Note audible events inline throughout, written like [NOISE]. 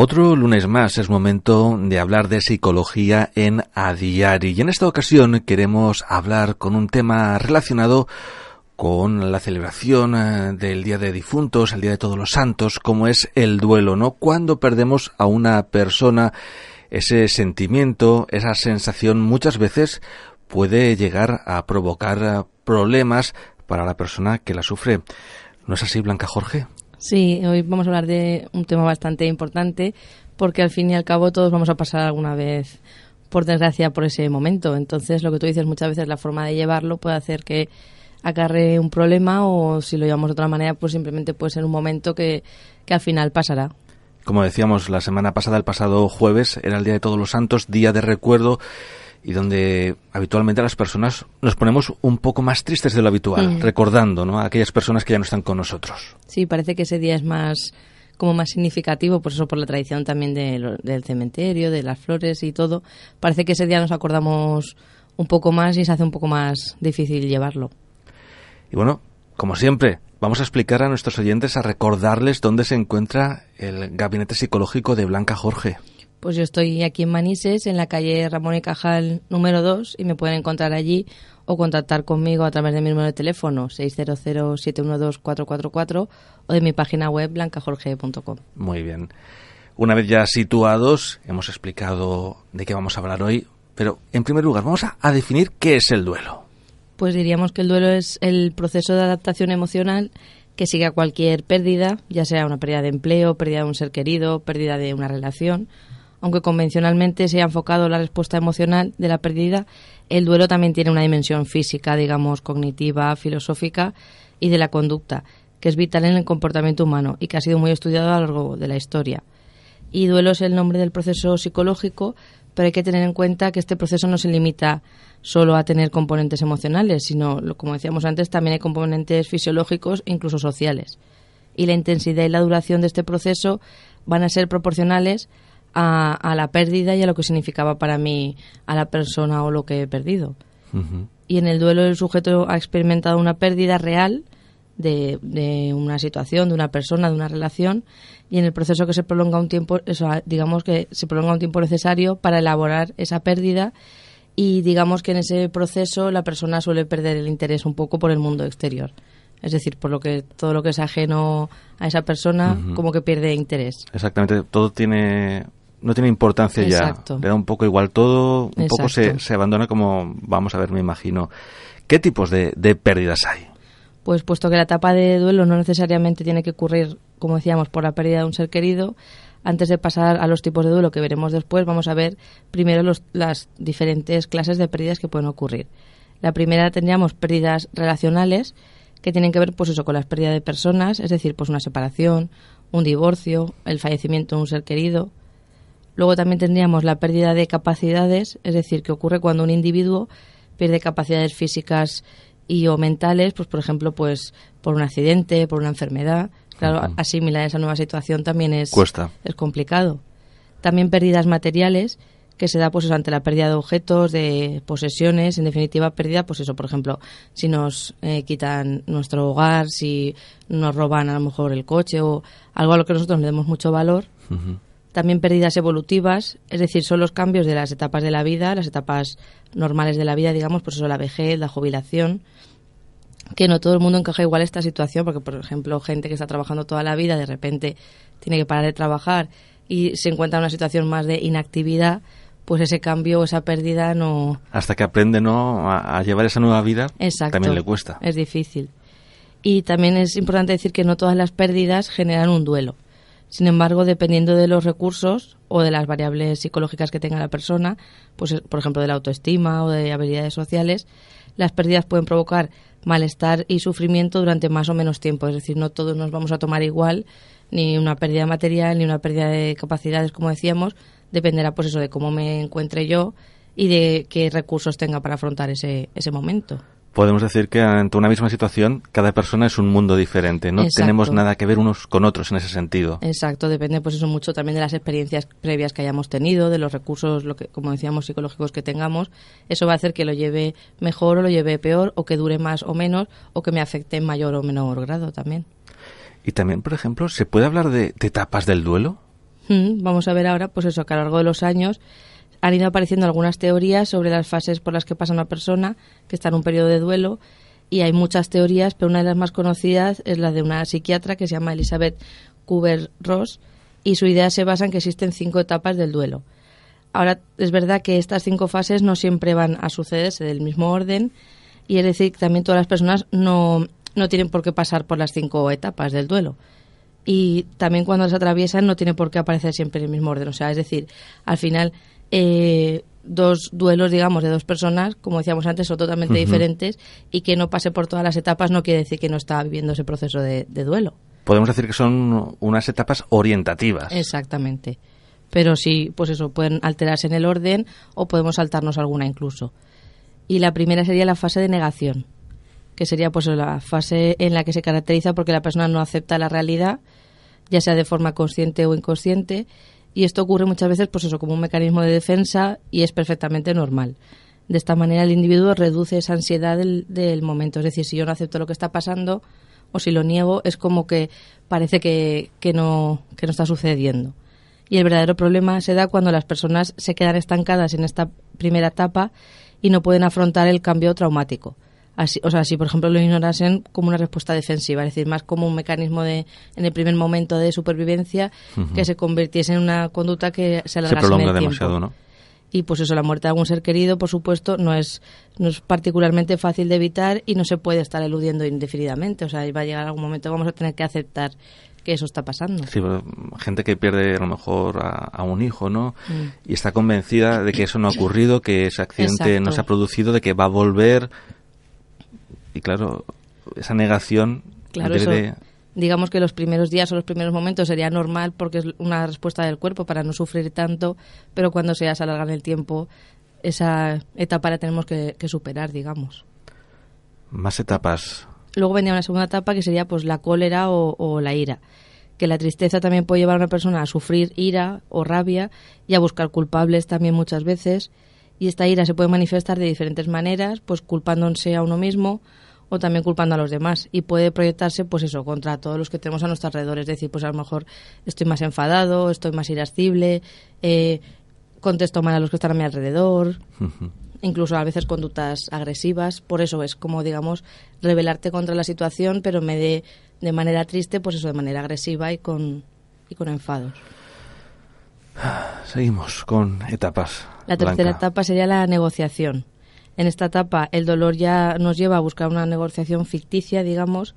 Otro lunes más es momento de hablar de psicología en A Diario y en esta ocasión queremos hablar con un tema relacionado con la celebración eh, del Día de Difuntos, el Día de Todos los Santos, como es el duelo, ¿no? Cuando perdemos a una persona, ese sentimiento, esa sensación muchas veces puede llegar a provocar eh, problemas para la persona que la sufre. ¿No es así, Blanca Jorge? Sí, hoy vamos a hablar de un tema bastante importante porque al fin y al cabo todos vamos a pasar alguna vez, por desgracia, por ese momento. Entonces, lo que tú dices muchas veces, la forma de llevarlo puede hacer que acarre un problema o si lo llevamos de otra manera, pues simplemente puede ser un momento que, que al final pasará. Como decíamos la semana pasada, el pasado jueves, era el Día de Todos los Santos, día de recuerdo y donde habitualmente las personas nos ponemos un poco más tristes de lo habitual, Mm. recordando ¿no? a aquellas personas que ya no están con nosotros. Sí, parece que ese día es más como más significativo, por eso por la tradición también de lo- del cementerio, de las flores y todo. Parece que ese día nos acordamos un poco más y se hace un poco más difícil llevarlo. Y bueno, como siempre, vamos a explicar a nuestros oyentes, a recordarles dónde se encuentra el gabinete psicológico de Blanca Jorge. Pues yo estoy aquí en Manises, en la calle Ramón y Cajal número 2, y me pueden encontrar allí o contactar conmigo a través de mi número de teléfono 600-712-444 o de mi página web blancajorge.com. Muy bien. Una vez ya situados, hemos explicado de qué vamos a hablar hoy, pero en primer lugar vamos a, a definir qué es el duelo. Pues diríamos que el duelo es el proceso de adaptación emocional que sigue a cualquier pérdida, ya sea una pérdida de empleo, pérdida de un ser querido, pérdida de una relación. Aunque convencionalmente se ha enfocado la respuesta emocional de la pérdida, el duelo también tiene una dimensión física, digamos, cognitiva, filosófica y de la conducta, que es vital en el comportamiento humano y que ha sido muy estudiado a lo largo de la historia. Y duelo es el nombre del proceso psicológico, pero hay que tener en cuenta que este proceso no se limita solo a tener componentes emocionales, sino, como decíamos antes, también hay componentes fisiológicos e incluso sociales. Y la intensidad y la duración de este proceso van a ser proporcionales a, a la pérdida y a lo que significaba para mí a la persona o lo que he perdido. Y en el duelo el sujeto ha experimentado una pérdida real de, de una situación, de una persona, de una relación, y en el proceso que se prolonga un tiempo, eso, digamos que se prolonga un tiempo necesario para elaborar esa pérdida y digamos que en ese proceso la persona suele perder el interés un poco por el mundo exterior. Es decir, por lo que todo lo que es ajeno a esa persona como que pierde interés. Exactamente, todo tiene no tiene importancia Exacto. ya. Le da un poco igual todo, un poco se, se abandona como vamos a ver, me imagino. ¿Qué tipos de, de pérdidas hay? Pues puesto que la etapa de duelo no necesariamente tiene que ocurrir, como decíamos, por la pérdida de un ser querido, antes de pasar a los tipos de duelo que veremos después, vamos a ver primero los- las diferentes clases de pérdidas que pueden ocurrir. La primera tendríamos pérdidas relacionales, que tienen que ver pues eso con las pérdidas de personas, es decir, pues una separación, un divorcio, el fallecimiento de un ser querido. Luego también tendríamos la pérdida de capacidades, es decir, que ocurre cuando un individuo pierde capacidades físicas y o mentales, pues por ejemplo, pues por un accidente, por una enfermedad. Claro, asimilar esa nueva situación también es Cuesta. es complicado. También pérdidas materiales que se da pues eso, ante la pérdida de objetos, de posesiones, en definitiva pérdida, pues eso, por ejemplo, si nos eh, quitan nuestro hogar, si nos roban a lo mejor el coche o algo a lo que nosotros le demos mucho valor. También pérdidas evolutivas, es decir, son los cambios de las etapas de la vida, las etapas normales de la vida, digamos, pues eso, la vejez, la jubilación, que no todo el mundo encaja igual esta situación, porque, por ejemplo, gente que está trabajando toda la vida, de repente tiene que parar de trabajar y se encuentra en una situación más de inactividad, pues ese cambio o esa pérdida no... Hasta que aprende ¿no? a, a llevar esa nueva vida, Exacto. también le cuesta. Es difícil. Y también es importante decir que no todas las pérdidas generan un duelo. Sin embargo, dependiendo de los recursos o de las variables psicológicas que tenga la persona, pues por ejemplo de la autoestima o de habilidades sociales, las pérdidas pueden provocar malestar y sufrimiento durante más o menos tiempo. Es decir, no todos nos vamos a tomar igual, ni una pérdida material, ni una pérdida de capacidades, como decíamos. Dependerá, pues eso, de cómo me encuentre yo y de qué recursos tenga para afrontar ese, ese momento podemos decir que ante una misma situación cada persona es un mundo diferente, no tenemos nada que ver unos con otros en ese sentido. Exacto, depende pues eso mucho también de las experiencias previas que hayamos tenido, de los recursos, lo que como decíamos psicológicos que tengamos, eso va a hacer que lo lleve mejor o lo lleve peor o que dure más o menos o que me afecte en mayor o menor grado también. Y también, por ejemplo, ¿se puede hablar de, etapas del duelo? Mm, vamos a ver ahora, pues eso, que a lo largo de los años han ido apareciendo algunas teorías sobre las fases por las que pasa una persona que está en un periodo de duelo y hay muchas teorías, pero una de las más conocidas es la de una psiquiatra que se llama Elizabeth Kubler-Ross y su idea se basa en que existen cinco etapas del duelo. Ahora, es verdad que estas cinco fases no siempre van a sucederse del mismo orden y es decir, también todas las personas no, no tienen por qué pasar por las cinco etapas del duelo y también cuando las atraviesan no tiene por qué aparecer siempre en el mismo orden. O sea, es decir, al final eh, dos duelos, digamos, de dos personas, como decíamos antes, son totalmente diferentes y que no pase por todas las etapas no quiere decir que no está viviendo ese proceso de, duelo. Podemos decir que son unas etapas orientativas. Exactamente. Pero sí, pues eso, pueden alterarse en el orden o podemos saltarnos alguna incluso. Y la primera sería la fase de negación, que sería pues la fase en la que se caracteriza porque la persona no acepta la realidad, ya sea de forma consciente o inconsciente, y esto ocurre muchas veces pues eso como un mecanismo de defensa y es perfectamente normal. De esta manera el individuo reduce esa ansiedad del, momento, es decir, si yo no acepto lo que está pasando o si lo niego es como que parece que, que, no, que no está sucediendo. Y el verdadero problema se da cuando las personas se quedan estancadas en esta primera etapa y no pueden afrontar el cambio traumático o sea, si por ejemplo lo ignorasen como una respuesta defensiva, es decir, más como un mecanismo de, en el primer momento de supervivencia, que se convirtiese en una conducta que se alargase se prolonga en el demasiado, ¿no? Y pues eso, la muerte de algún ser querido, por supuesto, no es, no es particularmente fácil de evitar y no se puede estar eludiendo indefinidamente. O sea, va a llegar algún momento vamos a tener que aceptar que eso está pasando. Sí, gente que pierde a lo mejor a, un hijo, ¿no? Mm. Y está convencida de que eso no ha ocurrido, que ese accidente no se ha producido, de que va a volver y claro, esa negación claro, digamos que los primeros días o los primeros momentos sería normal porque es una respuesta del cuerpo para no sufrir tanto, pero cuando se alarga en el tiempo, esa etapa la tenemos que, superar, digamos. Más etapas. Luego venía una segunda etapa que sería pues la cólera o, o la ira que la tristeza también puede llevar a una persona a sufrir ira o rabia y a buscar culpables también muchas veces y esta ira se puede manifestar de diferentes maneras, pues culpándose a uno mismo o también culpando a los demás. Y puede proyectarse pues eso contra todos los que tenemos a nuestro alrededor. Es decir pues a lo mejor estoy más enfadado estoy más irascible eh, contesto mal a los que están a mi alrededor [LAUGHS] incluso a veces conductas agresivas. Por eso es como digamos rebelarte contra la situación pero me de, de manera triste pues eso de manera agresiva y con y con enfados. Seguimos con etapas la tercera etapa sería la negociación en esta etapa el dolor ya nos lleva a buscar una negociación ficticia, digamos,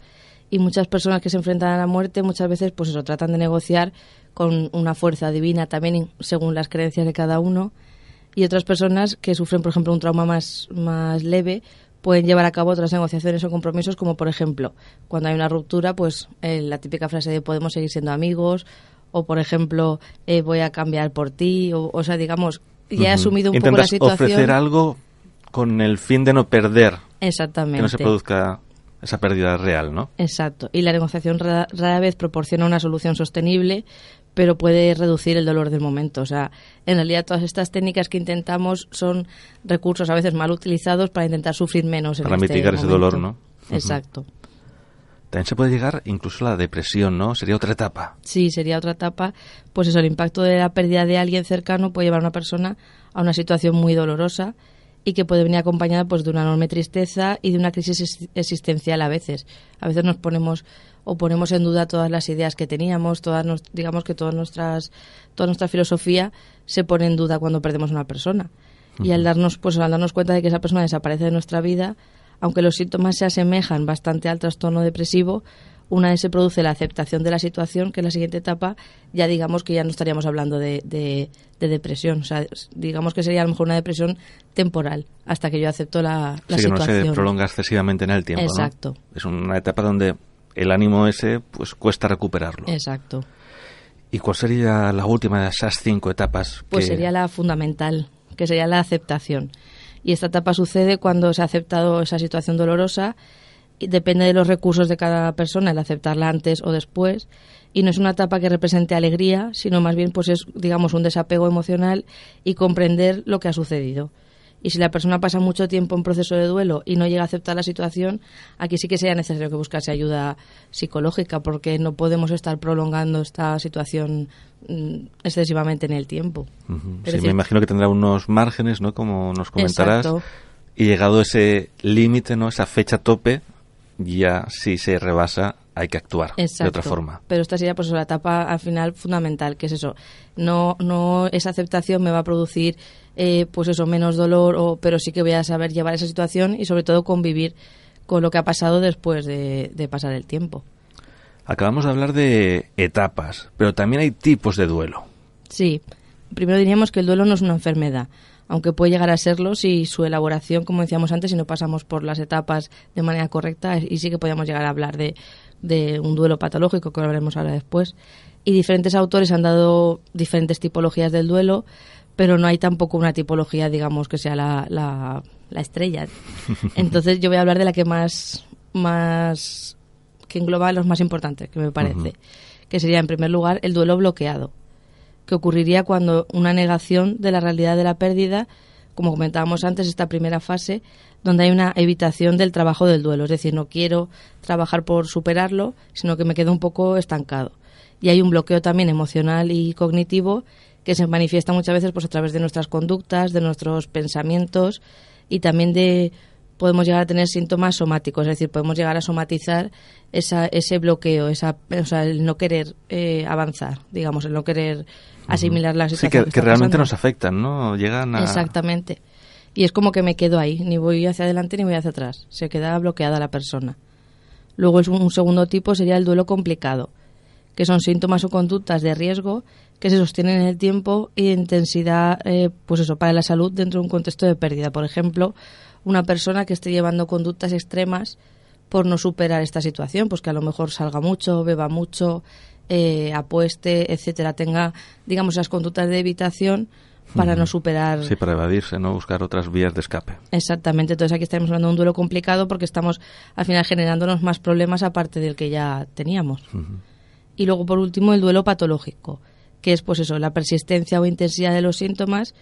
y muchas personas que se enfrentan a la muerte muchas veces pues eso tratan de negociar con una fuerza divina también según las creencias de cada uno. Y otras personas que sufren por ejemplo un trauma más más leve pueden llevar a cabo otras negociaciones o compromisos como por ejemplo cuando hay una ruptura pues eh, la típica frase de podemos seguir siendo amigos o por ejemplo eh, voy a cambiar por ti o, o sea digamos ya he asumido un poco la situación. ofrecer algo con el fin de no perder. Exactamente. Que no se produzca esa pérdida real, ¿no? Exacto. Y la negociación rara, vez proporciona una solución sostenible, pero puede reducir el dolor del momento. O sea, en realidad todas estas técnicas que intentamos son recursos a veces mal utilizados para intentar sufrir menos. Para este mitigar ese dolor, ¿no? Exacto. También se puede llegar incluso a la depresión, ¿no? Sería otra etapa. Sí, sería otra etapa. Pues eso, el impacto de la pérdida de alguien cercano puede llevar a una persona a una situación muy dolorosa y que puede venir acompañada pues de una enorme tristeza y de una crisis existencial a veces. A veces nos ponemos o ponemos en duda todas las ideas que teníamos, todas digamos que todas nuestras toda nuestra filosofía se pone en duda cuando perdemos una persona. Y al darnos pues al darnos cuenta de que esa persona desaparece de nuestra vida, aunque los síntomas se asemejan bastante al trastorno depresivo, una vez se produce la aceptación de la situación, que es la siguiente etapa, ya digamos que ya no estaríamos hablando de, de, depresión. O sea, digamos que sería a lo mejor una depresión temporal, hasta que yo acepto la, la sí, situación. Que no se prolonga excesivamente en el tiempo. Exacto. Es una etapa donde el ánimo ese pues cuesta recuperarlo. Exacto. ¿Y cuál sería la última de esas cinco etapas? Pues sería la fundamental, que sería la aceptación. Y esta etapa sucede cuando se ha aceptado esa situación dolorosa depende de los recursos de cada persona el aceptarla antes o después y no es una etapa que represente alegría, sino más bien pues es digamos un desapego emocional y comprender lo que ha sucedido. Y si la persona pasa mucho tiempo en proceso de duelo y no llega a aceptar la situación, aquí sí que sería necesario que buscase ayuda psicológica porque no podemos estar prolongando esta situación mm, excesivamente en el tiempo. Sí, me imagino que tendrá unos márgenes, ¿no? Como nos comentarás. Y llegado ese límite, ¿no? Esa fecha tope, ya si se rebasa hay que actuar de otra forma. Pero esta sería pues la etapa al final fundamental, que es eso. No, no esa aceptación me va a producir eh, pues eso menos dolor, o, pero sí que voy a saber llevar esa situación y sobre todo convivir con lo que ha pasado después de, de pasar el tiempo. Acabamos de hablar de etapas, pero también hay tipos de duelo. Sí. Primero diríamos que el duelo no es una enfermedad aunque puede llegar a serlo si su elaboración, como decíamos antes, si no pasamos por las etapas de manera correcta, y sí que podemos llegar a hablar de, de un duelo patológico, que hablaremos ahora después. Y diferentes autores han dado diferentes tipologías del duelo, pero no hay tampoco una tipología, digamos, que sea la, la, estrella. [LAUGHS] Entonces yo voy a hablar de la que más, más que engloba los más importantes, que me parece, que sería en primer lugar el duelo bloqueado que ocurriría cuando una negación de la realidad de la pérdida, como comentábamos antes, esta primera fase, donde hay una evitación del trabajo del duelo, es decir, no quiero trabajar por superarlo, sino que me quedo un poco estancado. Y hay un bloqueo también emocional y cognitivo que se manifiesta muchas veces pues, a través de nuestras conductas, de nuestros pensamientos y también de podemos llegar a tener síntomas somáticos, es decir, podemos llegar a somatizar esa, ese bloqueo, esa, o sea, el no querer eh, avanzar, digamos, el no querer asimilar la situación. Sí, que, realmente nos afectan, ¿no? Llegan a... Exactamente. Y es como que me quedo ahí, ni voy hacia adelante ni voy hacia atrás. Se queda bloqueada la persona. Luego un segundo tipo sería el duelo complicado, que son síntomas o conductas de riesgo que se sostienen en el tiempo y de intensidad, eh, pues eso, para la salud dentro de un contexto de pérdida. Por ejemplo, una persona que esté llevando conductas extremas por no superar esta situación, pues que a lo mejor salga mucho, beba mucho, eh, apueste, etcétera, tenga, digamos, esas conductas de evitación para no superar. Sí, para evadirse, no buscar otras vías de escape. Exactamente. Entonces aquí estamos hablando de un duelo complicado porque estamos al final generándonos más problemas aparte del que ya teníamos. Y luego, por último, el duelo patológico, que es, pues eso, la persistencia o intensidad de los síntomas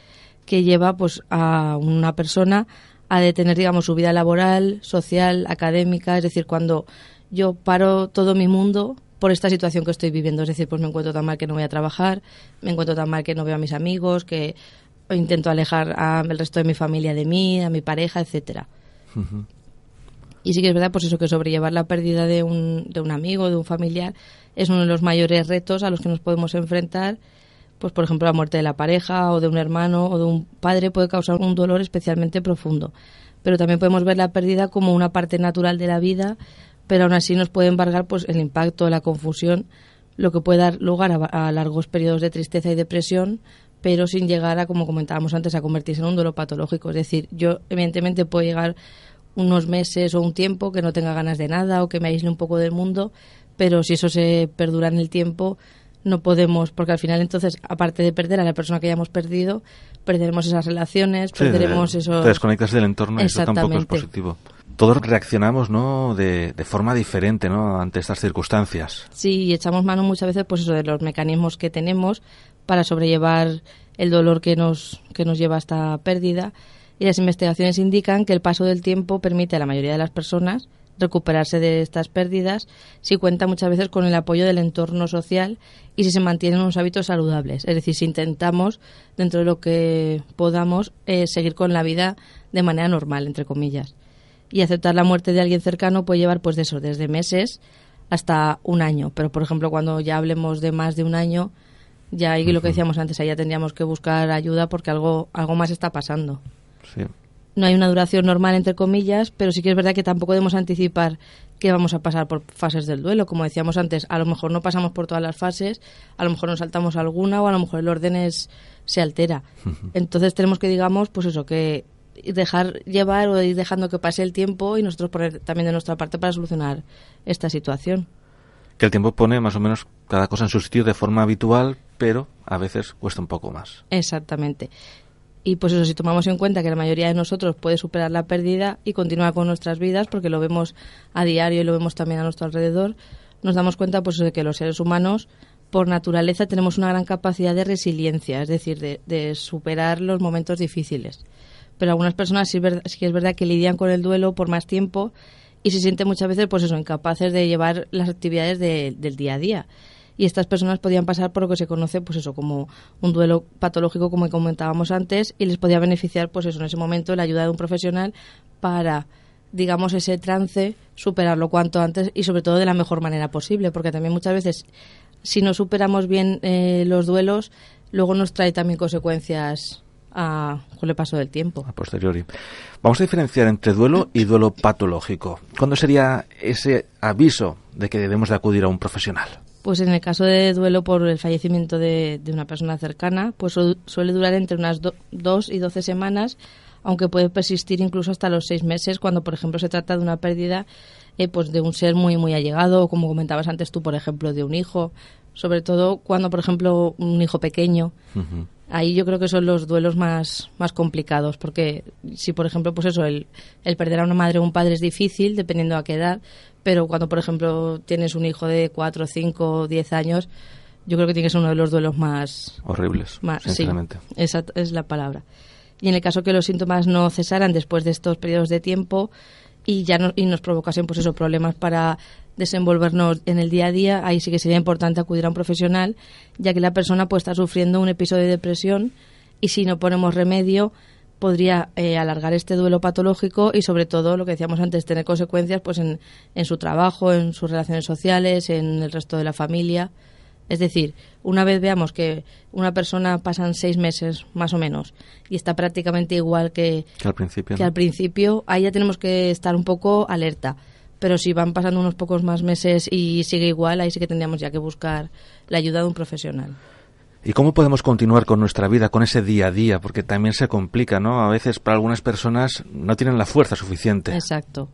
que lleva, pues, a una persona a detener, digamos, su vida laboral, social, académica. Es decir, cuando yo paro todo mi mundo por esta situación que estoy viviendo. Es decir, pues me encuentro tan mal que no voy a trabajar, me encuentro tan mal que no veo a mis amigos, que intento alejar al resto de mi familia de mí, a mi pareja, etcétera. Y sí que es verdad, pues eso, que sobrellevar la pérdida de un, de un amigo, de un familiar, es uno de los mayores retos a los que nos podemos enfrentar. Pues, por ejemplo, la muerte de la pareja o de un hermano o de un padre puede causar un dolor especialmente profundo. Pero también podemos ver la pérdida como una parte natural de la vida pero aún así nos puede embargar pues el impacto, la confusión, lo que puede dar lugar a, largos periodos de tristeza y depresión, pero sin llegar a, como comentábamos antes, a convertirse en un dolor patológico. Es decir, yo evidentemente puedo llegar unos meses o un tiempo que no tenga ganas de nada o que me aísle un poco del mundo, pero si eso se perdura en el tiempo, no podemos, porque al final entonces, aparte de perder a la persona que hayamos perdido, perderemos esas relaciones, perderemos eso. Te desconectas del entorno y eso tampoco es positivo todos reaccionamos ¿no? de, forma diferente ¿no? ante estas circunstancias. Sí, y echamos mano muchas veces pues eso, de los mecanismos que tenemos para sobrellevar el dolor que nos, que nos lleva a esta pérdida. Y las investigaciones indican que el paso del tiempo permite a la mayoría de las personas recuperarse de estas pérdidas si cuenta muchas veces con el apoyo del entorno social y si se mantienen unos hábitos saludables. Es decir, si intentamos, dentro de lo que podamos, eh, seguir con la vida de manera normal, entre comillas y aceptar la muerte de alguien cercano puede llevar pues de eso, desde meses hasta un año. Pero por ejemplo, cuando ya hablemos de más de un año, ya ahí lo que decíamos antes, ahí ya tendríamos que buscar ayuda porque algo, algo más está pasando. Sí. No hay una duración normal, entre comillas, pero sí que es verdad que tampoco debemos anticipar que vamos a pasar por fases del duelo. Como decíamos antes, a lo mejor no pasamos por todas las fases, a lo mejor nos saltamos alguna o a lo mejor el orden es, se altera. Entonces tenemos que, digamos, pues eso, que dejar llevar o ir dejando que pase el tiempo y nosotros poner también de nuestra parte para solucionar esta situación. Que el tiempo pone más o menos cada cosa en su sitio de forma habitual, pero a veces cuesta un poco más. Exactamente. Y pues eso, si tomamos en cuenta que la mayoría de nosotros puede superar la pérdida y continuar con nuestras vidas, porque lo vemos a diario y lo vemos también a nuestro alrededor, nos damos cuenta pues de que los seres humanos, por naturaleza, tenemos una gran capacidad de resiliencia, es decir, de, de superar los momentos difíciles. Pero algunas personas sí, es verdad- es verdad que lidian con el duelo por más tiempo y se sienten muchas veces pues eso, incapaces de llevar las actividades de- del día a día y estas personas podían pasar por lo que se conoce pues eso como un duelo patológico como comentábamos antes y les podía beneficiar pues eso en ese momento la ayuda de un profesional para digamos ese trance superarlo cuanto antes y sobre todo de la mejor manera posible porque también muchas veces si no superamos bien eh, los duelos luego nos trae también consecuencias a- con el paso del tiempo a posteriori. Vamos a diferenciar entre duelo y duelo patológico. ¿Cuándo sería ese aviso de que debemos de acudir a un profesional? Pues en el caso de duelo por el fallecimiento de, de una persona cercana, pues su- suele durar entre unas do- dos y doce semanas, aunque puede persistir incluso hasta los seis meses cuando, por ejemplo, se trata de una pérdida eh, pues de un ser muy muy allegado, o como comentabas antes tú, por ejemplo, de un hijo, sobre todo cuando, por ejemplo, un hijo pequeño. Ahí yo creo que son los duelos más, más complicados, porque si, por ejemplo, pues eso, el, el perder a una madre o un padre es difícil, dependiendo a qué edad, pero cuando, por ejemplo, tienes un hijo de 4, 5, 10 años, yo creo que tiene que ser uno de los duelos más... Horribles, más sí, sinceramente. esa es la palabra. Y en el caso que los síntomas no cesaran después de estos periodos de tiempo y ya no, y nos provocasen pues esos problemas para desenvolvernos en el día a día, ahí sí que sería importante acudir a un profesional, ya que la persona puede estar sufriendo un episodio de depresión y si no ponemos remedio podría eh, alargar este duelo patológico y sobre todo lo que decíamos antes tener consecuencias pues en, en su trabajo, en sus relaciones sociales, en el resto de la familia. Es decir, una vez veamos que una persona pasan seis meses más o menos y está prácticamente igual que, Que al principio. que ¿no? al principio, ahí ya tenemos que estar un poco alerta. Pero si van pasando unos pocos más meses y sigue igual, ahí sí que tendríamos ya que buscar la ayuda de un profesional. ¿Y cómo podemos continuar con nuestra vida, con ese día a día? Porque también se complica, ¿no? A veces para algunas personas no tienen la fuerza suficiente. Exacto.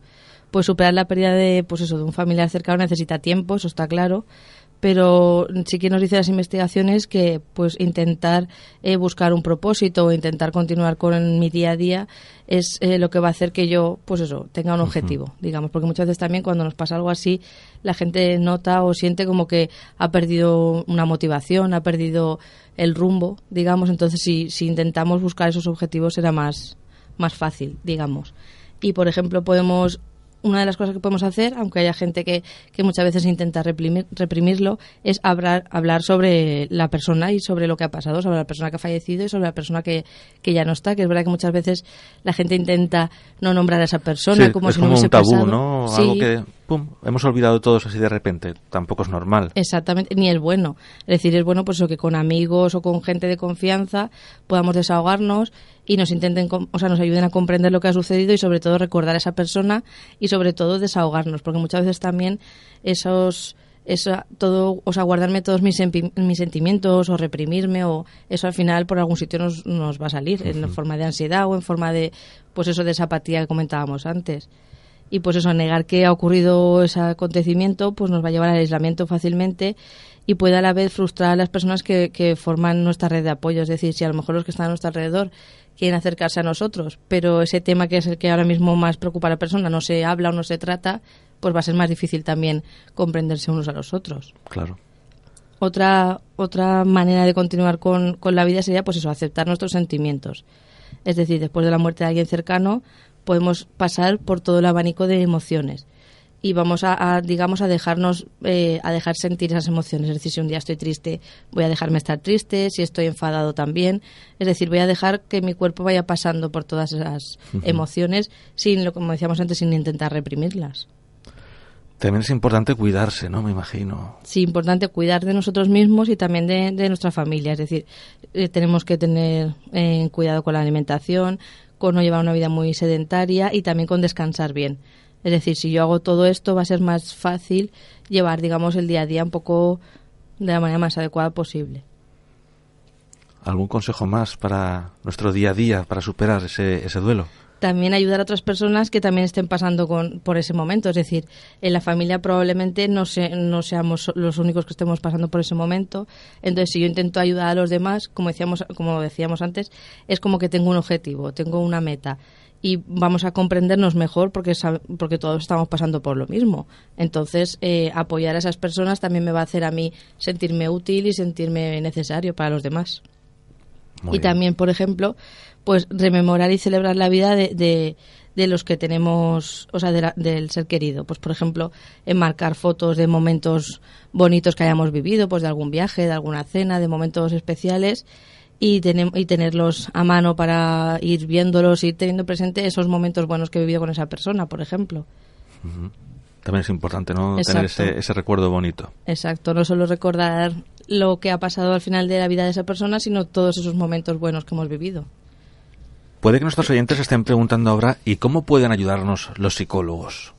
Pues superar la pérdida de, pues eso, de un familiar cercano necesita tiempo, eso está claro. Pero sí que nos dice las investigaciones que pues intentar eh, buscar un propósito o intentar continuar con mi día a día es eh, lo que va a hacer que yo, pues eso, tenga un objetivo, digamos. Porque muchas veces también cuando nos pasa algo así, la gente nota o siente como que ha perdido una motivación, ha perdido el rumbo, digamos. Entonces, si, si intentamos buscar esos objetivos será más, más fácil, digamos. Y, por ejemplo, podemos una de las cosas que podemos hacer, aunque haya gente que, que muchas veces intenta reprimir- reprimirlo, es hablar, hablar sobre la persona y sobre lo que ha pasado, sobre la persona que ha fallecido y sobre la persona que, que ya no está. Que es verdad que muchas veces la gente intenta no nombrar a esa persona Sí, como es si como no hubiese un tabú, pasado. ¿no? Sí, Algo que, pum, hemos olvidado todos así de repente. Tampoco es normal. Exactamente, ni es bueno. Es decir, es bueno pues eso, que con amigos o con gente de confianza podamos desahogarnos y nos intenten, o sea, nos ayuden a comprender lo que ha sucedido y sobre todo recordar a esa persona y sobre todo desahogarnos, porque muchas veces también esos eso todo, o sea, guardarme todos mis, mis sentimientos o reprimirme o eso al final por algún sitio nos, nos va a salir en forma de ansiedad o en forma de pues eso de esa apatía que comentábamos antes y pues eso, negar que ha ocurrido ese acontecimiento, pues nos va a llevar al aislamiento fácilmente y puede a la vez frustrar a las personas que, que forman nuestra red de apoyo. Es decir, si a lo mejor los que están a nuestro alrededor quieren acercarse a nosotros, pero ese tema que es el que ahora mismo más preocupa a la persona no se habla o no se trata, pues va a ser más difícil también comprenderse unos a los otros. Claro. Otra, otra manera de continuar con, con la vida sería, pues eso, aceptar nuestros sentimientos. Es decir, después de la muerte de alguien cercano, podemos pasar por todo el abanico de emociones y vamos a, a, digamos, a dejarnos, eh, a dejar sentir esas emociones. Es decir, si un día estoy triste, voy a dejarme estar triste, si estoy enfadado también. Es decir, voy a dejar que mi cuerpo vaya pasando por todas esas emociones sin, lo como decíamos antes, sin intentar reprimirlas. También es importante cuidarse, ¿no? Me imagino. Sí, importante cuidar de nosotros mismos y también de, de nuestra familia. Es decir, eh, tenemos que tener eh, cuidado con la alimentación, con no llevar una vida muy sedentaria y también con descansar bien. Es decir, si yo hago todo esto va a ser más fácil llevar, digamos, el día a día un poco de la manera más adecuada posible. ¿Algún consejo más para nuestro día a día, para superar ese, ese duelo? También ayudar a otras personas que también estén pasando con, por ese momento. Es decir, en la familia probablemente no, se, no seamos los únicos que estemos pasando por ese momento. Entonces, si yo intento ayudar a los demás, como decíamos, como decíamos antes, es como que tengo un objetivo, tengo una meta y vamos a comprendernos mejor porque, porque todos estamos pasando por lo mismo. Entonces, eh, apoyar a esas personas también me va a hacer a mí sentirme útil y sentirme necesario para los demás. y también, por ejemplo, pues rememorar y celebrar la vida de, de, los que tenemos, o sea, del ser querido. Pues, por ejemplo, enmarcar fotos de momentos bonitos que hayamos vivido, pues de algún viaje, de alguna cena, de momentos especiales y, y tenerlos a mano para ir viéndolos, ir teniendo presente esos momentos buenos que he vivido con esa persona, por ejemplo. También es importante, ¿no? Tener ese, ese recuerdo bonito. Exacto, no solo recordar lo que ha pasado al final de la vida de esa persona, sino todos esos momentos buenos que hemos vivido. Puede que nuestros oyentes estén preguntando ahora, ¿y cómo pueden ayudarnos los psicólogos?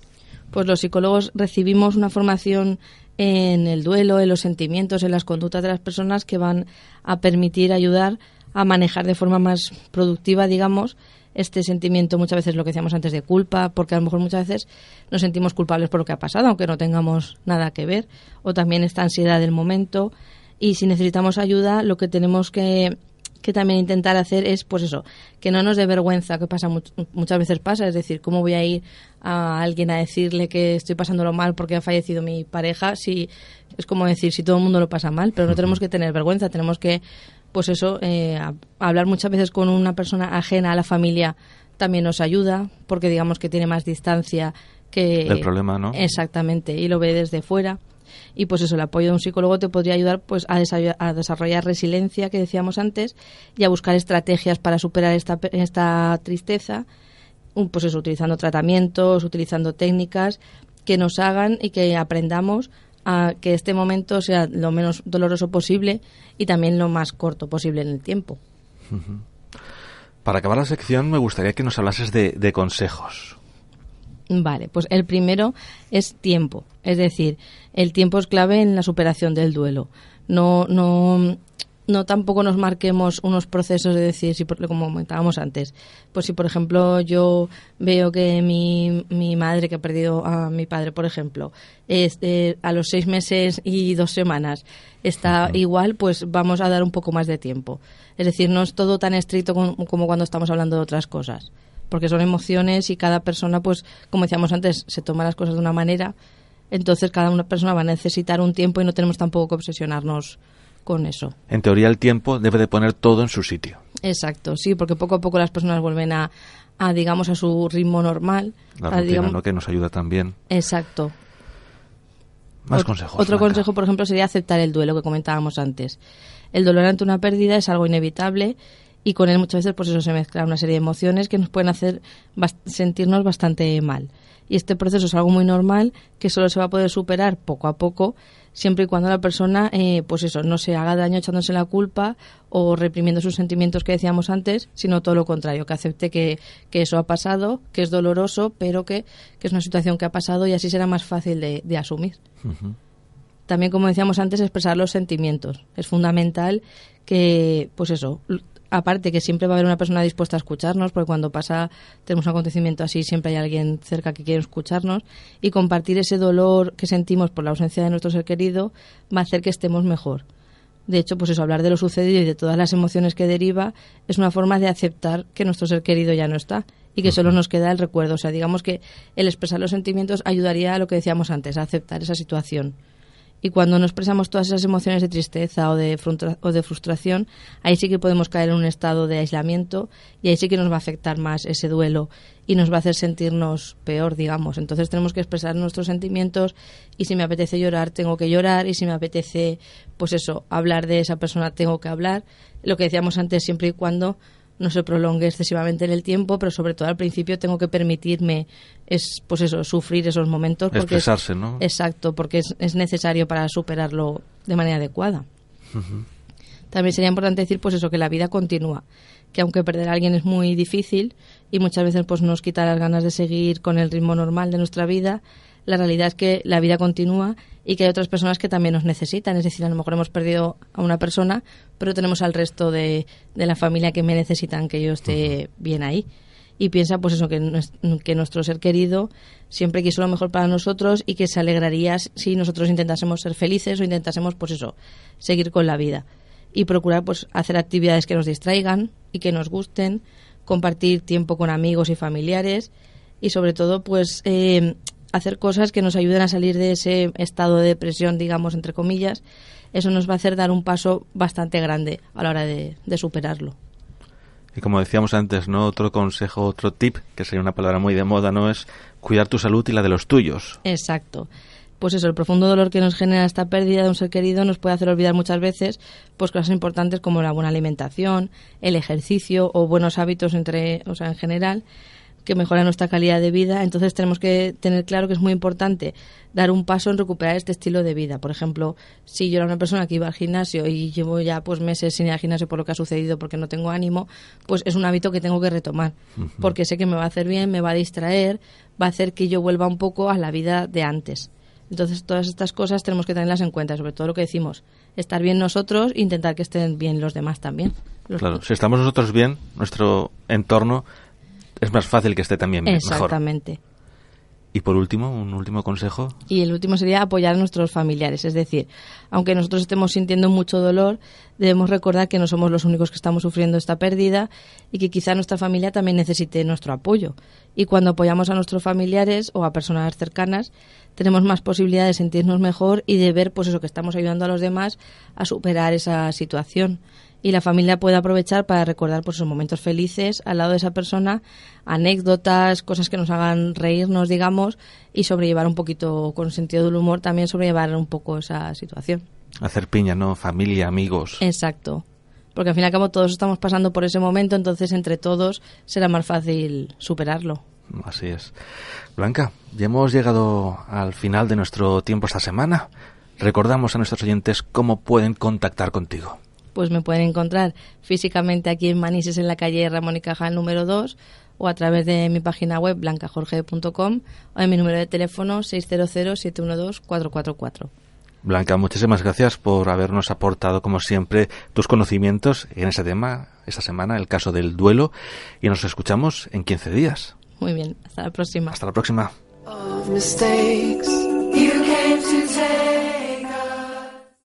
Pues los psicólogos recibimos una formación en el duelo, en los sentimientos, en las conductas de las personas que van a permitir ayudar a manejar de forma más productiva, digamos, este sentimiento muchas veces lo que decíamos antes de culpa, porque a lo mejor muchas veces nos sentimos culpables por lo que ha pasado, aunque no tengamos nada que ver, o también esta ansiedad del momento. Y si necesitamos ayuda, lo que tenemos que que también intentar hacer es, pues eso, que no nos dé vergüenza, que pasa muchas veces pasa, es decir, ¿cómo voy a ir a alguien a decirle que estoy pasándolo mal porque ha fallecido mi pareja? Si es como decir, si todo el mundo lo pasa mal, pero no tenemos que tener vergüenza, tenemos que, pues eso, eh, hablar muchas veces con una persona ajena a la familia también nos ayuda, porque digamos que tiene más distancia que... El problema, ¿no? Exactamente, y lo ve desde fuera y pues eso, el apoyo de un psicólogo te podría ayudar pues a, desarrollar resiliencia que decíamos antes y a buscar estrategias para superar esta, esta tristeza, pues eso, utilizando tratamientos, utilizando técnicas que nos hagan y que aprendamos a que este momento sea lo menos doloroso posible y también lo más corto posible en el tiempo. Para acabar la sección me gustaría que nos hablases de consejos. Vale, pues el primero es tiempo, es decir, el tiempo es clave en la superación del duelo. No, no, no tampoco nos marquemos unos procesos de decir, si como comentábamos antes, pues si por ejemplo yo veo que mi, mi madre que ha perdido a mi padre, por ejemplo, es, a los seis meses y dos semanas está igual, pues vamos a dar un poco más de tiempo. Es decir, no es todo tan estricto como cuando estamos hablando de otras cosas porque son emociones y cada persona, pues, como decíamos antes, se toma las cosas de una manera. Entonces, cada una persona va a necesitar un tiempo y no tenemos tampoco que obsesionarnos con eso. En teoría, el tiempo debe de poner todo en su sitio. Exacto, sí, porque poco a poco las personas vuelven a, a digamos, a su ritmo normal. La rutina, ¿no? Que nos ayuda también. Exacto. Más consejos. Otro consejo, por ejemplo, sería aceptar el duelo que comentábamos antes. El dolor ante una pérdida es algo inevitable y con él muchas veces pues eso se mezcla una serie de emociones que nos pueden hacer sentirnos bastante mal. Y este proceso es algo muy normal que solo se va a poder superar poco a poco siempre y cuando la persona eh, pues eso no se haga daño echándose la culpa o reprimiendo sus sentimientos que decíamos antes, sino todo lo contrario, que acepte que, que eso ha pasado, que es doloroso, pero que, que, es una situación que ha pasado y así será más fácil de, de asumir. También, como decíamos antes, expresar los sentimientos. Es fundamental que, pues eso, aparte que siempre va a haber una persona dispuesta a escucharnos, porque cuando pasa, tenemos un acontecimiento así, siempre hay alguien cerca que quiere escucharnos, y compartir ese dolor que sentimos por la ausencia de nuestro ser querido va a hacer que estemos mejor. De hecho, pues eso, hablar de lo sucedido y de todas las emociones que deriva es una forma de aceptar que nuestro ser querido ya no está y que solo nos queda el recuerdo. O sea, digamos que el expresar los sentimientos ayudaría a lo que decíamos antes, a aceptar esa situación. Y cuando no expresamos todas esas emociones de tristeza o de, o de frustración, ahí sí que podemos caer en un estado de aislamiento y ahí sí que nos va a afectar más ese duelo y nos va a hacer sentirnos peor, digamos. Entonces tenemos que expresar nuestros sentimientos y si me apetece llorar, tengo que llorar y si me apetece, pues eso, hablar de esa persona, tengo que hablar. Lo que decíamos antes, siempre y cuando no se prolongue excesivamente en el tiempo, pero sobre todo al principio tengo que permitirme es pues eso, sufrir esos momentos porque expresarse, ¿no? Exacto, porque es, necesario para superarlo de manera adecuada. También sería importante decir pues eso que la vida continúa, que aunque perder a alguien es muy difícil y muchas veces pues nos quita las ganas de seguir con el ritmo normal de nuestra vida, la realidad es que la vida continúa y que hay otras personas que también nos necesitan. Es decir, a lo mejor hemos perdido a una persona, pero tenemos al resto de, de la familia que me necesitan que yo esté bien ahí. Y piensa, pues eso, que, que nuestro ser querido siempre quiso lo mejor para nosotros y que se alegraría si nosotros intentásemos ser felices o intentásemos, pues eso, seguir con la vida. Y procurar, pues, hacer actividades que nos distraigan y que nos gusten, compartir tiempo con amigos y familiares y sobre todo, pues, eh, hacer cosas que nos ayuden a salir de ese estado de depresión, digamos, entre comillas, eso nos va a hacer dar un paso bastante grande a la hora de, superarlo. Y como decíamos antes, ¿no? Otro consejo, otro tip, que sería una palabra muy de moda, ¿no? Es cuidar tu salud y la de los tuyos. Exacto. Pues eso, el profundo dolor que nos genera esta pérdida de un ser querido nos puede hacer olvidar muchas veces pues cosas importantes como la buena alimentación, el ejercicio o buenos hábitos entre, o sea, en general que mejora nuestra calidad de vida. Entonces tenemos que tener claro que es muy importante dar un paso en recuperar este estilo de vida. Por ejemplo, si yo era una persona que iba al gimnasio y llevo ya pues meses sin ir al gimnasio por lo que ha sucedido porque no tengo ánimo, pues es un hábito que tengo que retomar. Porque sé que me va a hacer bien, me va a distraer, va a hacer que yo vuelva un poco a la vida de antes. Entonces, todas estas cosas tenemos que tenerlas en cuenta, sobre todo lo que decimos, estar bien nosotros e intentar que estén bien los demás también. claro, si estamos nosotros bien, nuestro entorno es más fácil que esté también bien, Exactamente. Y por último, un último consejo. Y el último sería apoyar a nuestros familiares. Es decir, aunque nosotros estemos sintiendo mucho dolor, debemos recordar que no somos los únicos que estamos sufriendo esta pérdida y que quizá nuestra familia también necesite nuestro apoyo. Y cuando apoyamos a nuestros familiares o a personas cercanas, tenemos más posibilidad de sentirnos mejor y de ver, pues eso, que estamos ayudando a los demás a superar esa situación y la familia puede aprovechar para recordar pues, esos momentos felices al lado de esa persona, anécdotas, cosas que nos hagan reírnos, digamos, y sobrellevar un poquito, con sentido del humor, también sobrellevar un poco esa situación. Hacer piña, ¿no? Familia, amigos. Exacto. Porque al fin y al cabo todos estamos pasando por ese momento, entonces entre todos será más fácil superarlo. Así es. Blanca, ya hemos llegado al final de nuestro tiempo esta semana. Recordamos a nuestros oyentes cómo pueden contactar contigo pues me pueden encontrar físicamente aquí en Manises, en la calle Ramón y Cajal número 2, o a través de mi página web blancajorge.com o en mi número de teléfono 600-712-444. Blanca, muchísimas gracias por habernos aportado, como siempre, tus conocimientos en ese tema, esta semana, el caso del duelo, y nos escuchamos en 15 días. Muy bien, hasta la próxima. Hasta la próxima.